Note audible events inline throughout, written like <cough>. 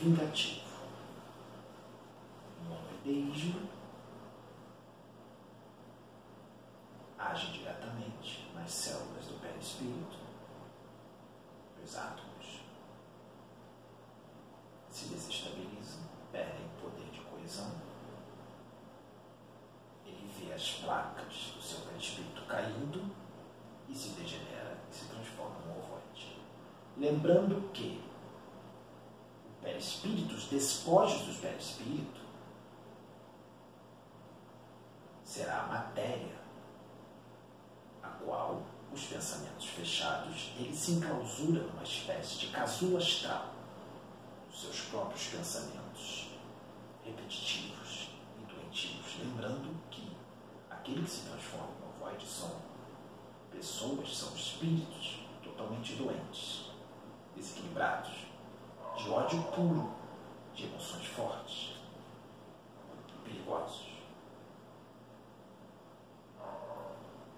vingativo. O monoideísmo age diretamente nas células do perispírito, dos átomos, se desestabilizam, perdem poder de coesão. Ele vê as placas do seu perispírito caindo e se degenera e se transforma num ovoide. Lembrando o despojos do perispírito, será a matéria a qual os pensamentos fechados ele se enclausura numa espécie de casulo astral os seus próprios pensamentos repetitivos e doentivos, lembrando que aquele que se transforma em ovoide são pessoas, são espíritos totalmente doentes, desequilibrados, de ódio puro, de emoções fortes perigosos.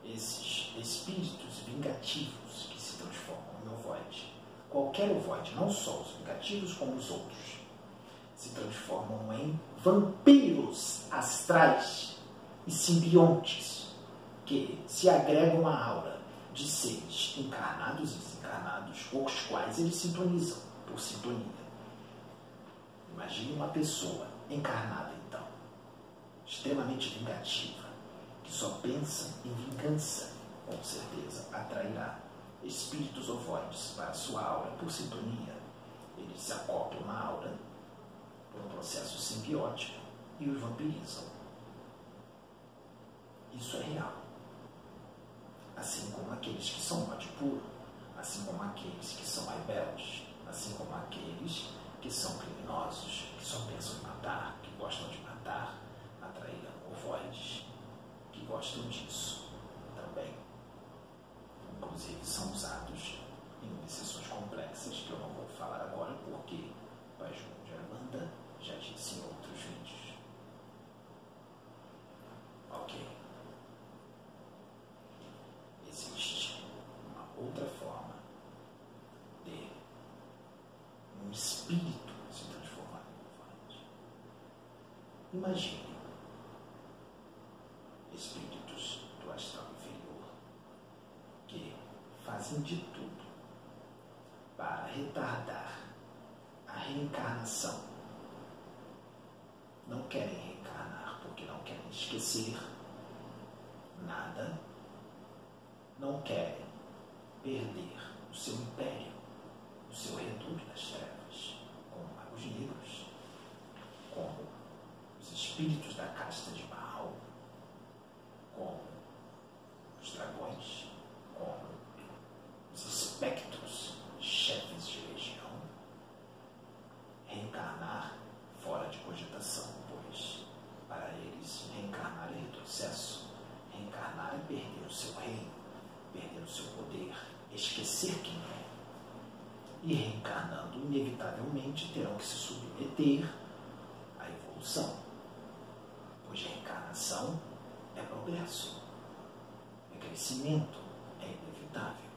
Esses espíritos vingativos que se transformam em ovoide, qualquer ovoide, não só os vingativos como os outros, se transformam em vampiros astrais e simbiontes que se agregam à aura de seres encarnados e desencarnados, com os quais eles sintonizam por sintonia. Imagine uma pessoa encarnada, então, extremamente vingativa, que só pensa em vingança, com certeza atrairá espíritos ovoides para sua aura por sintonia. Eles se acoplam na aura por um processo simbiótico e os vampirizam. Isso é real. Assim como aqueles que são ódio puro, assim como aqueles que são rebeldes, assim como aqueles que são criminosos, que só pensam em matar, que gostam de matar, atrairão ovoides que gostam disso também. Inclusive são usados em obsessões complexas que eu não vou falar agora porque o de Armanda já disse em outros vídeos. Ok. Existe uma outra forma de um espírito se transformar em ovoide. Imagine espíritos do astral inferior que fazem de tudo para retardar a reencarnação. Não querem reencarnar porque não querem esquecer nada, não querem perder o seu império, o seu reduto das trevas, como magos negros, como os espíritos da casta de Baal, como os dragões, como os espectros, chefes de legião, reencarnar fora de cogitação, pois para eles reencarnar é retrocesso, reencarnar é perder o seu reino, perder o seu poder, esquecer quem é. E reencarnando, inevitavelmente terão que se submeter à evolução, pois reencarnação é progresso, é crescimento, é inevitável.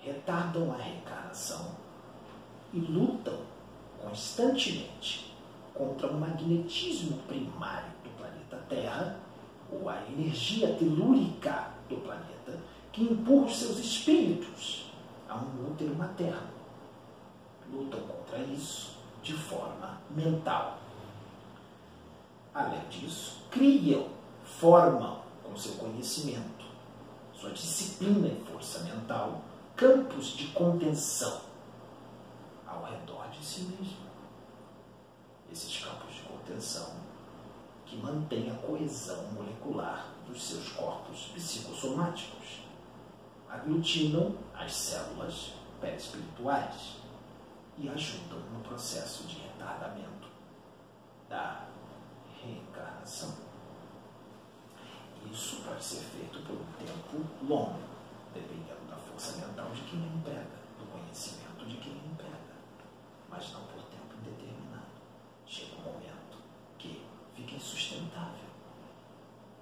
Retardam a reencarnação e lutam constantemente contra o magnetismo primário do planeta Terra, ou a energia telúrica do planeta, que empurra seus espíritos a um útero materno. Lutam contra isso de forma mental. Além disso, criam, formam com seu conhecimento, sua disciplina e força mental, campos de contenção ao redor de si mesmo. Esses campos de contenção que mantêm a coesão molecular dos seus corpos psicossomáticos, aglutinam as células perispirituais e ajudam no processo de retardamento da reencarnação. Isso pode ser feito por um tempo longo, dependendo da força mental de quem emprega, do conhecimento de quem emprega, mas não por tempo indeterminado. Chega um momento que fica insustentável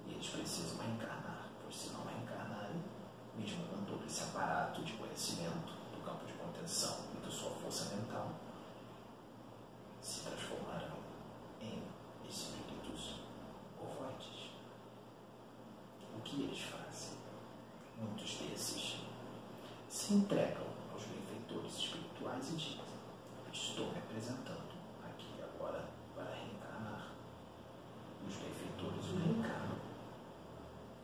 e eles precisam reencarnar, pois se não reencarnarem, mesmo com todo esse aparato de conhecimento do campo de contenção e da sua força mental, que eles fazem? Muitos desses se entregam aos benfeitores espirituais e dizem: Estou me apresentando aqui agora para reencarnar. E os benfeitores o reencarnam.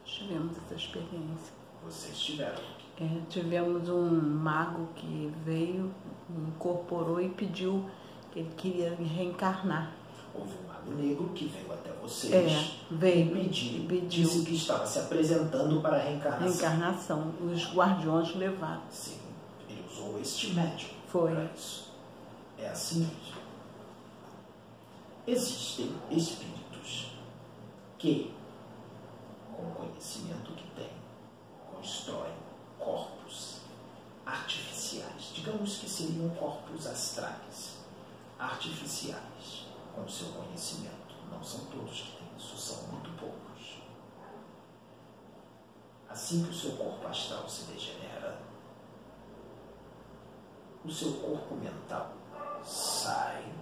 Tivemos essa experiência. Vocês tiveram. É, tivemos um mago que veio, incorporou e pediu que ele queria reencarnar. Houve um mago negro que veio até vocês É, veio e pediu, pediu disse que estava se apresentando para a reencarnação. reencarnação. Os guardiões levaram. Sim, ele usou este médium Foi. para isso. É assim mesmo. Existem espíritos que, com o conhecimento que têm, constroem corpos artificiais. Digamos que seriam corpos astrais, artificiais, com seu conhecimento. Não são todos que têm isso, são muito poucos. Assim que o seu corpo astral se degenera, o seu corpo mental sai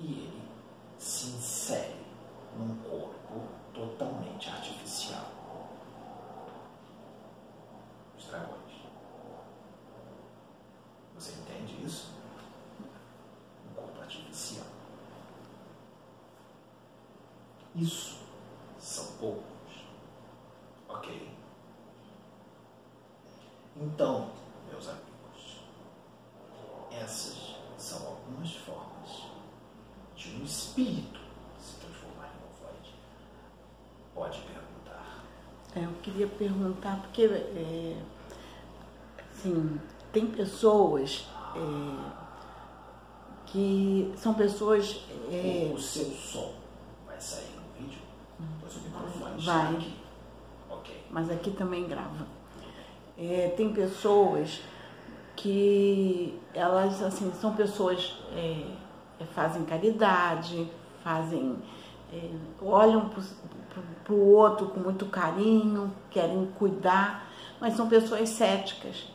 e ele se insere num corpo totalmente artificial. Dragões. Você entende isso? Um corpo artificial. Isso são poucos. Ok? Então, meus amigos, essas são algumas formas de um espírito se transformar em void. Pode perguntar. É, eu queria perguntar, porque é, assim, tem pessoas é, que são pessoas. é, O seu som vai sair no vídeo? O microfone Vai. aqui. Ok. mas aqui também grava. É, tem pessoas que elas assim são pessoas é, é, fazem caridade, fazem é, olham para o outro com muito carinho, querem cuidar, mas são pessoas céticas.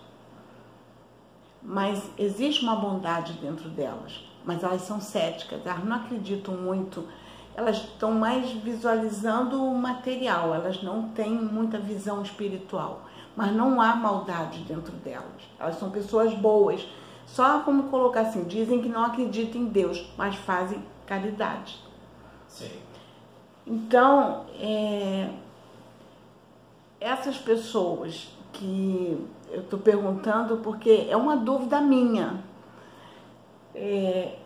Mas existe uma bondade dentro delas, mas elas são céticas, elas não acreditam muito, elas estão mais visualizando o material, elas não têm muita visão espiritual, mas não há maldade dentro delas. Elas são pessoas boas. Só como colocar assim, dizem que não acreditam em Deus, mas fazem caridade. Sim. Então, é, essas pessoas que eu estou perguntando porque é uma dúvida minha. É,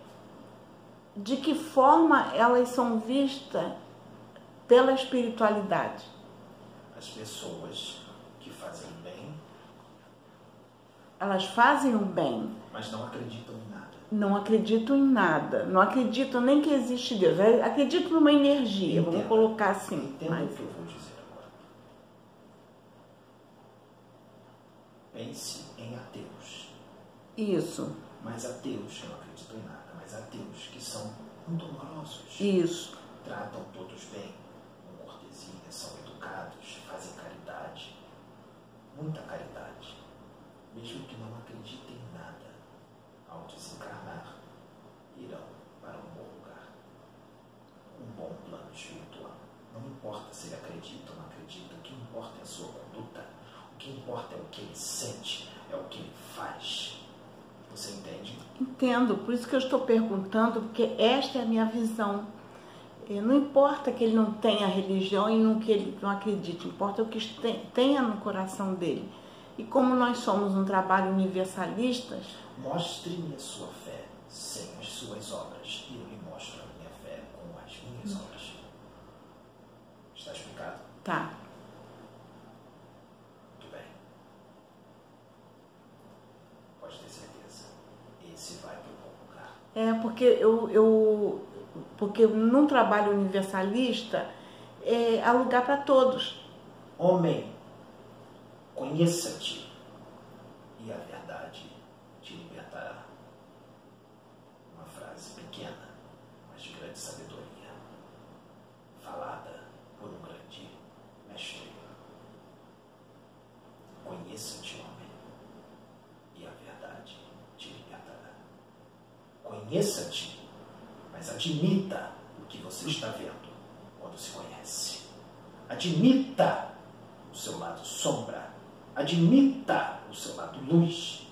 de que forma elas são vistas pela espiritualidade? As pessoas que fazem bem, Elas fazem o bem, mas não acreditam em nada. não acreditam em nada, não acreditam nem que existe Deus, acreditam numa energia, vamos Entenda. colocar assim. Entenda Mas, o que eu vou dizer agora. Pense em ateus. isso, Mas ateus que não acreditam em nada, mas ateus que são muito amorosos, isso, tratam todos bem, com cortesia, são educados, fazem caridade, muita caridade, mesmo que não acreditem em nada, ao desencarnar, irão para um bom lugar, um bom plano espiritual. Não importa se ele acredita ou não acredita, o que importa é a sua conduta, que importa é o que ele sente, é o que ele faz. Você entende? Entendo, por isso que eu estou perguntando, porque esta é a minha visão. Eh, Não importa que ele não tenha religião e no que ele não acredite, importa o que tenha no coração dele. E como nós somos um trabalho universalista, Mostre-me a sua fé sem as suas obras, e eu lhe mostro a minha fé com as minhas obras. Está explicado? tá, Muito bem. Pode ter certeza. Esse vai para um bom lugar. É porque eu, eu porque num trabalho universalista é, há lugar para todos. Homem, conheça-te, e a verdade te libertará. Uma frase pequena, mas de grande sabedoria, falada por um grande mestre. Conheça-te, homem, e a verdade te libertará. Conheça-te, mas admita o que você está vendo quando se Admita seu lado sombra. Admita o seu lado luz.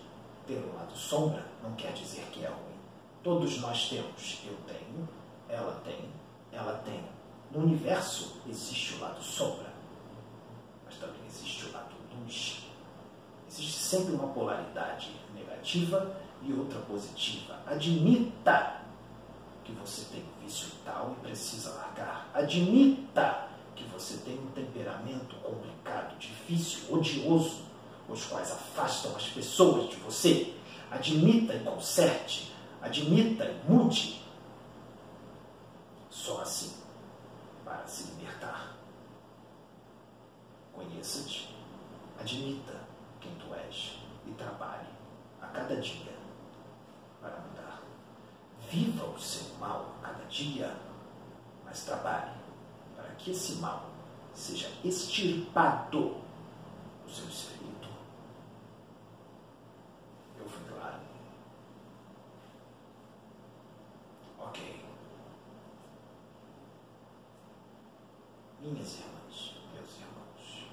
Ter o lado sombra não quer dizer que é ruim. Todos nós temos. Eu tenho, ela tem, ela tem. No universo existe o lado sombra, mas também existe o lado luz. Existe sempre uma polaridade negativa e outra positiva. Admita que você tem um vício tal e precisa largar. Admita você tem um temperamento complicado, difícil, odioso, os quais afastam as pessoas de você. Admita e conserte, admita e mude. Só assim para se libertar. Conheça-te, admita quem tu és e trabalhe a cada dia para mudar. Viva o seu mal a cada dia, mas trabalhe que esse mal seja extirpado do seu espírito. Eu fui claro? Ok. Minhas irmãs, meus irmãos,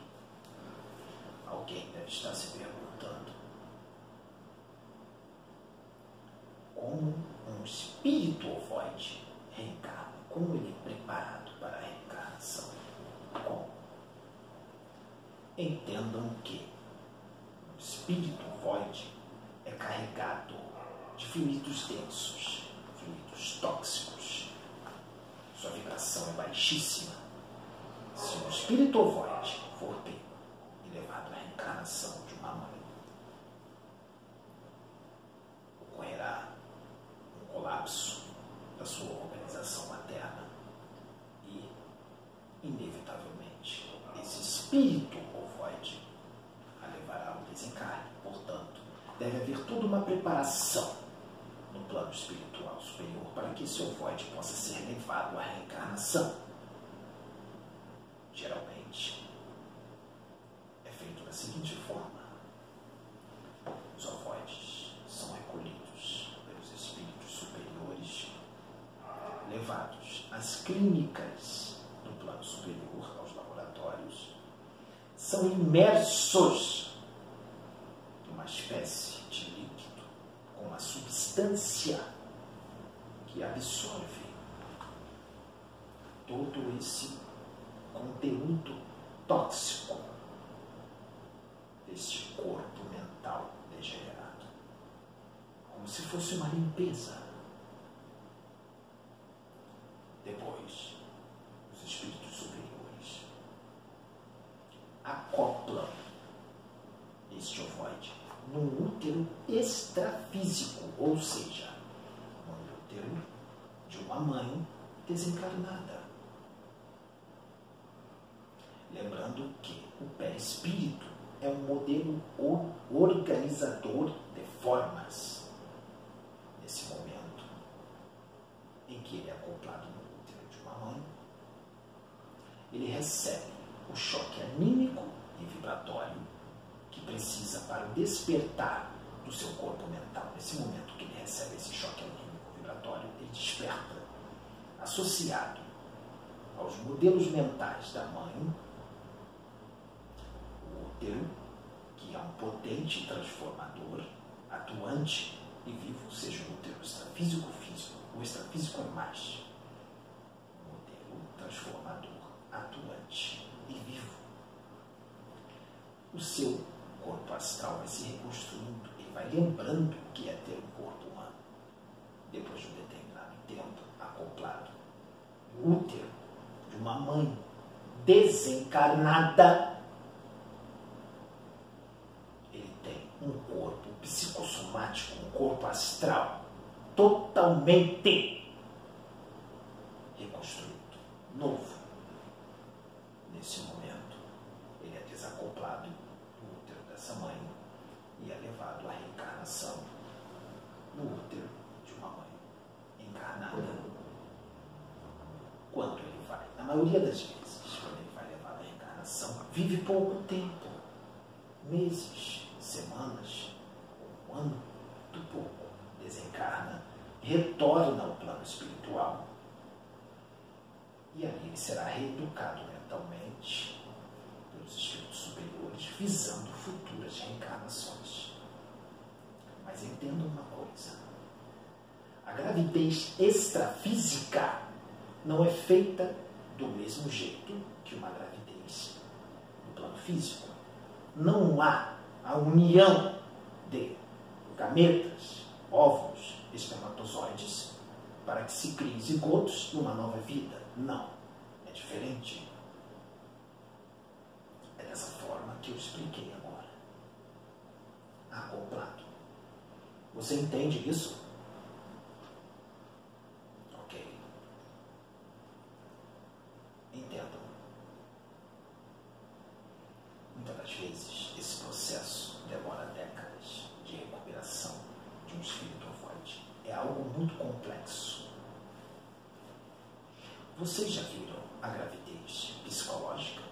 alguém deve estar se perguntando como um espírito ovoide reencarna, como ele é preparado para a reencarnação. Como? Entendam que o espírito ovoide é carregado de fluidos densos, fluidos tóxicos. Sua vibração é baixíssima. Se um espírito for pego e levado à reencarnação de uma mãe, ocorrerá um colapso da sua organização materna e, inevitavelmente, esse espírito ovoide a levará ao desencarne. Portanto, deve haver toda uma preparação no plano espiritual superior para que esse ovoide possa ser levado à reencarnação. Geralmente, é feito da seguinte forma: os ovoides são recolhidos pelos espíritos superiores, levados às clínicas do plano superior, aos laboratórios, são imersos numa espécie de líquido com uma substância que absorve todo esse conteúdo tóxico deste corpo mental degenerado. Como se fosse uma limpeza. Depois, os espíritos superiores acoplam este ovoide no útero extrafísico, ou seja, no útero de uma mãe desencarnada. Lembrando que o perispírito é um modelo organizador de formas. Nesse momento em que ele é acoplado no útero de uma mãe, ele recebe o choque anímico e vibratório que precisa para o despertar do seu corpo mental. Nesse momento que ele recebe esse choque anímico vibratório, ele desperta, associado aos modelos mentais da mãe, o útero, que é um potente transformador, atuante e vivo, seja o útero extrafísico ou físico. O extrafísico é mais. Modelo transformador, atuante e vivo. O seu corpo astral vai se reconstruindo, ele vai lembrando o que é ter um corpo humano. Depois de um determinado tempo, acoplado, o útero de uma mãe desencarnada, ele tem um corpo psicossomático, um corpo astral totalmente reconstruído, novo. Nesse momento, ele é desacoplado do útero dessa mãe e é levado à reencarnação quanto ele vai Na maioria das vezes, quando ele vai levar a reencarnação, vive pouco tempo meses, semanas, um ano, muito pouco. Desencarna, retorna ao plano espiritual. E ali ele será reeducado mentalmente pelos espíritos superiores, visando futuras reencarnações. Mas entenda uma coisa: a gravidez extrafísica não é feita do mesmo jeito que uma gravidez no plano físico. Não há a união de gametas, óvulos, espermatozoides para que se criem zigotos e uma nova vida. Não. É diferente. É dessa forma que eu expliquei agora. Ah, acoplado. Você entende isso? Vezes, esse processo demora décadas de recuperação de um espírito avoide. É algo muito complexo. Vocês já viram a gravidez psicológica?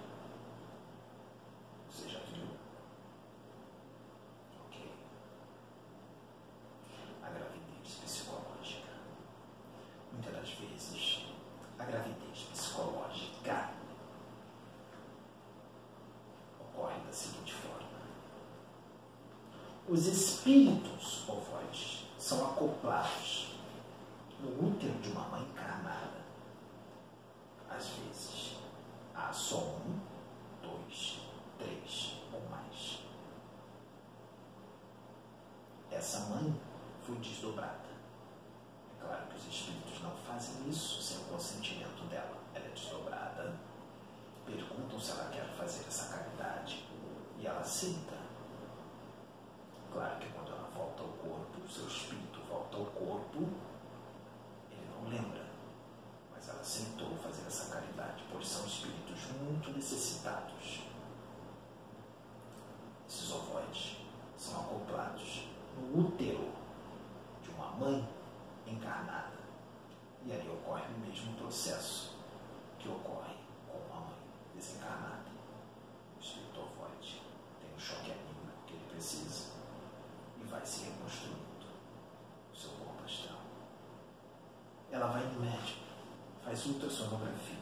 sutra sono perfino.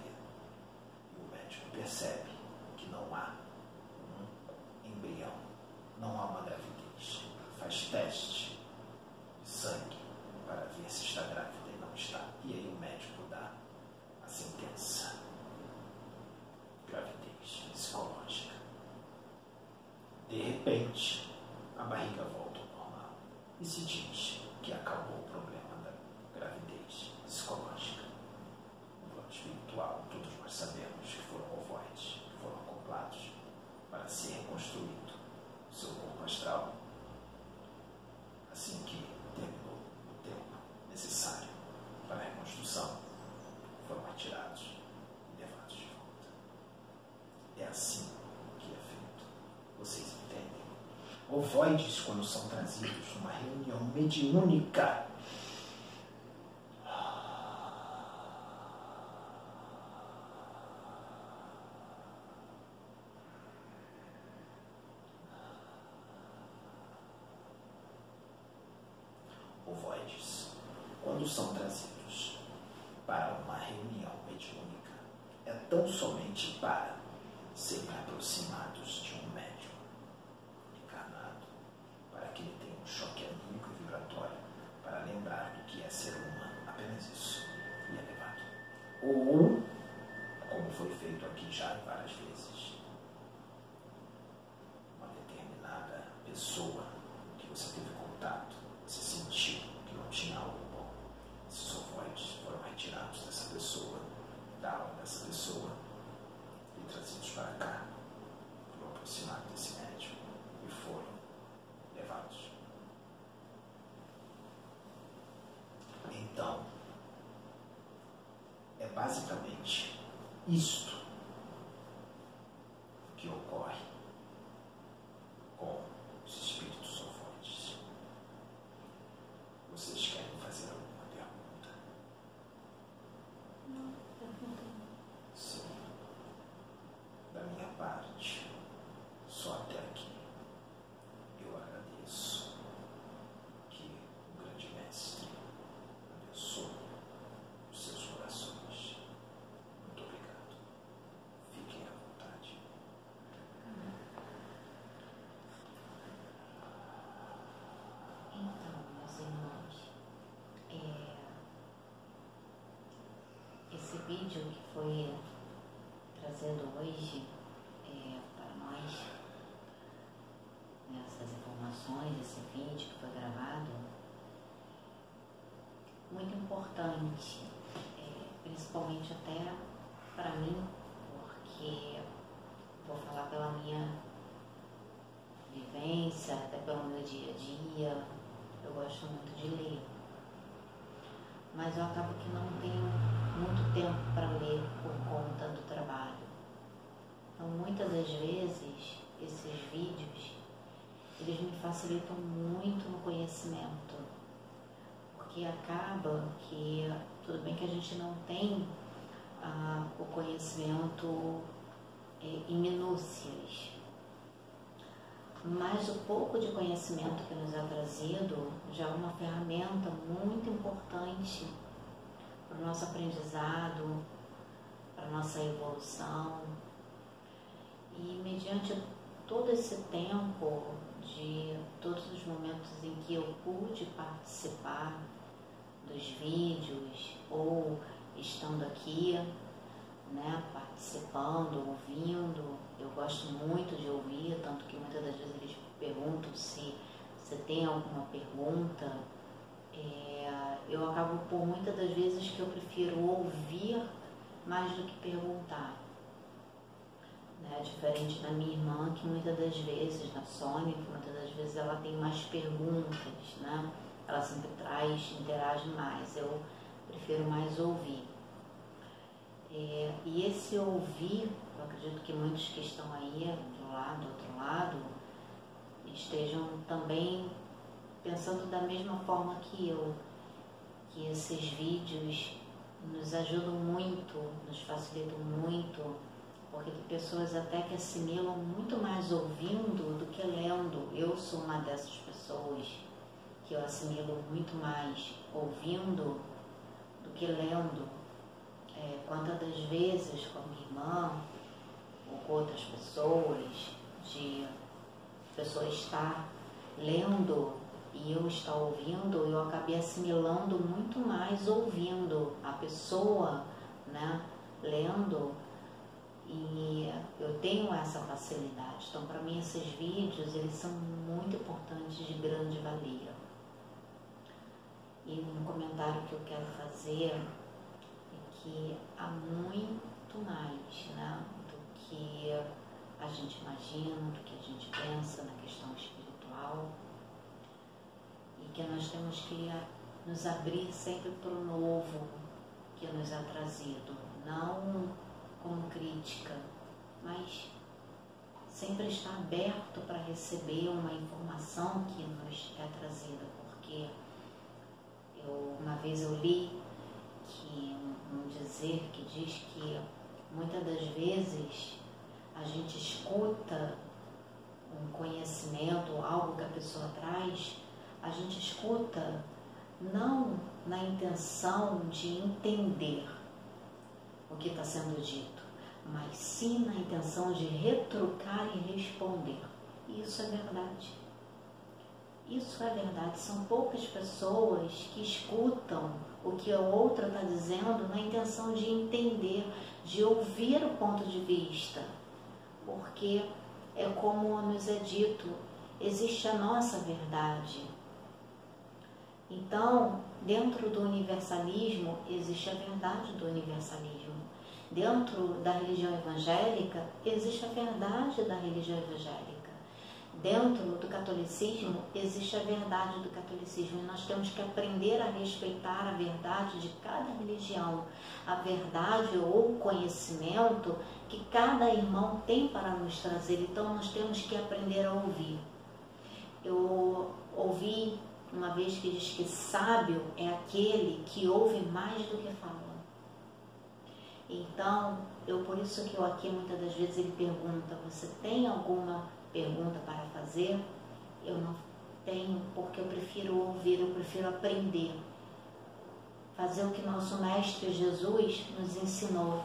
ovoides, quando são trazidos uma reunião mediúnica, ovoides, quando são trazidos para uma reunião mediúnica, é tão somente para serem aproximados de um médium. é ser humano, apenas isso, e é levado. Ou, como foi feito aqui já várias vezes, isto. Foi trazendo hoje é, para nós essas informações, esse vídeo que foi gravado, muito importante, é, principalmente até para mim, porque vou falar pela minha vivência, até pelo meu dia a dia, eu gosto muito de ler. Mas eu acabo que não tenho muito tempo para ler por conta do trabalho. Então muitas das vezes esses vídeos eles me facilitam muito no conhecimento. Porque acaba que tudo bem que a gente não tem ah, o conhecimento é, em minúcias, mas o pouco de conhecimento que nos é trazido já é uma ferramenta muito importante para o nosso aprendizado, para a nossa evolução. E mediante todo esse tempo de todos os momentos em que eu pude participar dos vídeos ou estando aqui, né, participando, ouvindo. Eu gosto muito de ouvir, tanto que muitas das vezes eles perguntam se você tem alguma pergunta. É, eu acabo por muitas das vezes que eu prefiro ouvir mais do que perguntar. Né? Diferente da minha irmã, que muitas das vezes, da Sônia, que muitas das vezes ela tem mais perguntas, né? Ela sempre traz, interage mais. Eu prefiro mais ouvir. É, e esse ouvir, eu acredito que muitos que estão aí do lado, do outro lado, estejam também pensando da mesma forma que eu, que esses vídeos nos ajudam muito, nos facilitam muito, porque tem pessoas até que assimilam muito mais ouvindo do que lendo. Eu sou uma dessas pessoas que eu assimilo muito mais ouvindo do que lendo é, quantas das vezes com a minha irmã ou com outras pessoas, de pessoa estar lendo e eu estar ouvindo, eu acabei assimilando muito mais ouvindo a pessoa, né, lendo e eu tenho essa facilidade. Então, para mim, esses vídeos, eles são muito importantes, de grande valia. E um comentário que eu quero fazer que há muito mais né, do que a gente imagina, do que a gente pensa na questão espiritual e que nós temos que nos abrir sempre para o novo que nos é trazido, não como crítica, mas sempre estar aberto para receber uma informação que nos é trazida, porque eu, uma vez eu li que um dizer que diz que muitas das vezes a gente escuta um conhecimento, algo que a pessoa traz, a gente escuta não na intenção de entender o que está sendo dito, mas sim na intenção de retrucar e responder. Isso é verdade. Isso é verdade. São poucas pessoas que escutam o que a outra está dizendo na intenção de entender, de ouvir o ponto de vista. Porque é como nos é dito, existe a nossa verdade. Então, dentro do universalismo, existe a verdade do universalismo. Dentro da religião evangélica, existe a verdade da religião evangélica dentro do catolicismo existe a verdade do catolicismo e nós temos que aprender a respeitar a verdade de cada religião, a verdade ou conhecimento que cada irmão tem para nos trazer. Então nós temos que aprender a ouvir. Eu ouvi uma vez que diz que sábio é aquele que ouve mais do que fala. Então, eu por isso que eu aqui muitas das vezes ele pergunta: você tem alguma pergunta para fazer, eu não tenho, porque eu prefiro ouvir, eu prefiro aprender. Fazer o que nosso Mestre Jesus nos ensinou.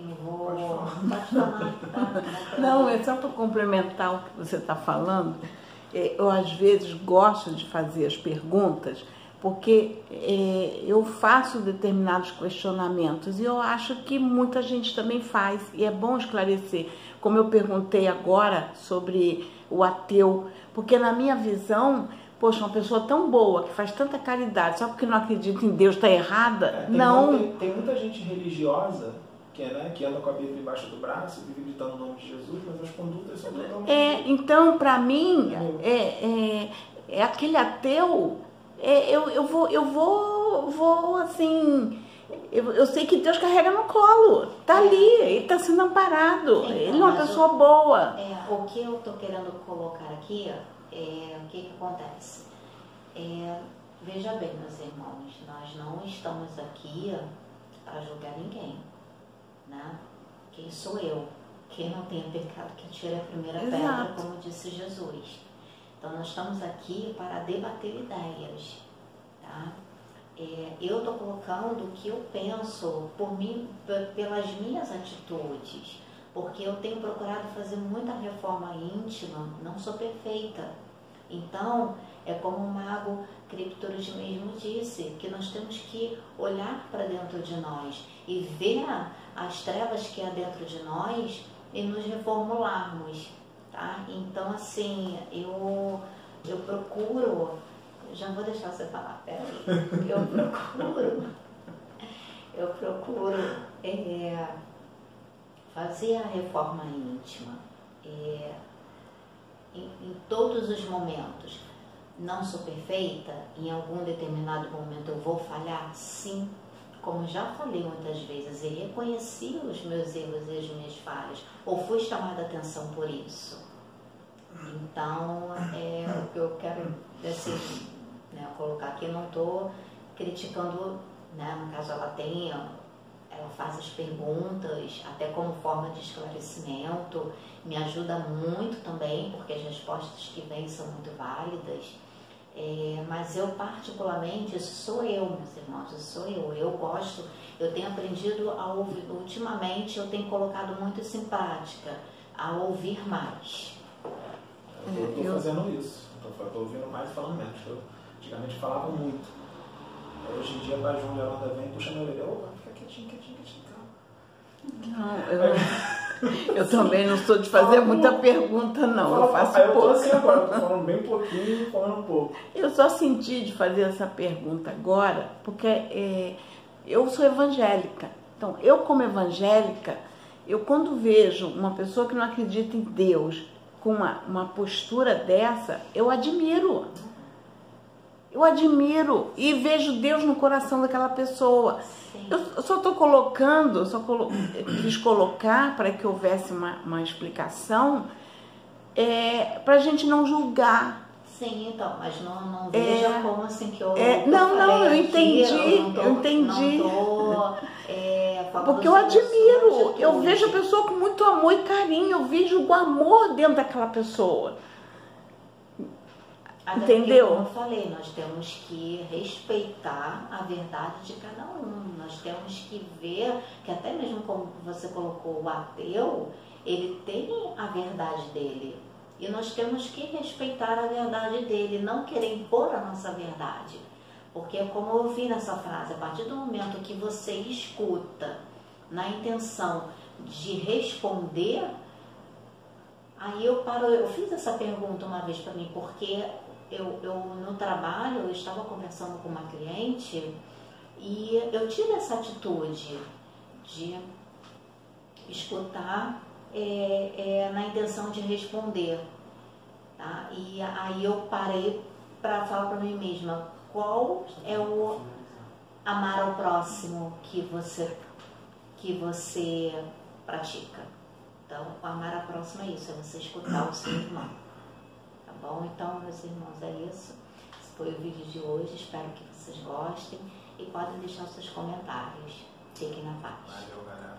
Eu vou. Pode falar. Tá? <laughs> Não, é só para complementar o que você está falando. É, eu, às vezes, gosto de fazer as perguntas porque é, eu faço determinados questionamentos e eu acho que muita gente também faz e é bom esclarecer. Como eu perguntei agora sobre o ateu, porque na minha visão, poxa, uma pessoa tão boa que faz tanta caridade, só porque não acredita em Deus está errada? É, tem não. Muita, tem muita gente religiosa que, é, né, que anda com a Bíblia embaixo do braço, vive gritando o nome de Jesus, mas as condutas são totalmente. É, então, para mim, é, é, é aquele ateu é, eu, eu vou, eu vou, vou assim. Eu, eu sei que Deus carrega no colo, tá ali, ele está sendo amparado, então, ele é uma pessoa o, boa. É, o que eu estou querendo colocar aqui é o que, que acontece. É, veja bem, meus irmãos, nós não estamos aqui para julgar ninguém, né? Quem sou eu? Quem não tem pecado que tire a primeira Exato. pedra, como disse Jesus. Então, nós estamos aqui para debater ideias, tá? É, eu estou colocando o que eu penso por mim, pelas minhas atitudes, porque eu tenho procurado fazer muita reforma íntima, não sou perfeita. Então, é como o mago Criptoros mesmo disse, que nós temos que olhar para dentro de nós e ver as trevas que há dentro de nós e nos reformularmos tá? Então, assim, eu, eu procuro, já vou deixar você falar, peraí, eu procuro, eu procuro é, fazer a reforma íntima é, em, em todos os momentos. Não sou perfeita, em algum determinado momento eu vou falhar? Sim, como já falei muitas vezes, e reconheci os meus erros e as minhas falhas, ou fui chamada a atenção por isso. Então, é, o que eu quero assim, né, colocar aqui, eu não estou criticando, né, no caso ela tem, ela faz as perguntas, até como forma de esclarecimento, me ajuda muito também, porque as respostas que vêm são muito válidas. É, mas eu particularmente, isso sou eu, meus irmãos, isso sou eu. Eu gosto, eu tenho aprendido a ouvir, ultimamente eu tenho colocado muito isso em prática, a ouvir mais. Eu estou fazendo isso. Estou ouvindo mais e falando menos. Eu antigamente falava muito. Hoje em dia, a Júlia Aranda vem, puxa minha orelha. Opa, fica quietinho, quietinho, quietinho. Não, eu, <laughs> eu também não sou de fazer muita pergunta, não. Eu faço pouco. Eu tô assim agora, tô falando bem pouquinho, falando pouco. Eu só senti de fazer essa pergunta agora, porque é, eu sou evangélica. Então, eu como evangélica, eu quando vejo uma pessoa que não acredita em Deus, com uma, uma postura dessa, eu admiro. Eu admiro e vejo Deus no coração daquela pessoa. Eu só estou colocando, só colo quis colocar para que houvesse uma, uma explicação, é, para a gente não julgar. Sim, então, mas não, não veja é, como assim que eu. É, não, não, eu entendi. eu, não tô, eu entendi. Tô, é, Porque eu admiro, eu vejo a pessoa com muito amor e carinho, eu vejo o amor dentro daquela pessoa. Até Entendeu? Como eu falei, nós temos que respeitar a verdade de cada um. Nós temos que ver que até mesmo como você colocou o ateu, ele tem a verdade dele. E nós temos que respeitar a verdade dele, não querer impor a nossa verdade. Porque, como eu ouvi nessa frase, a partir do momento que você escuta na intenção de responder, aí eu paro, eu fiz essa pergunta uma vez para mim, porque eu, eu no trabalho eu estava conversando com uma cliente e eu tive essa atitude de escutar é, é, na intenção de responder. Tá? E aí eu parei para falar para mim mesma qual é o amar ao próximo que você que você pratica. Então, amar ao próximo é isso, é você escutar o seu irmão. Bom? Então, meus irmãos, é isso. Esse foi o vídeo de hoje. Espero que vocês gostem e podem deixar seus comentários. Fiquem na paz. Valeu, galera.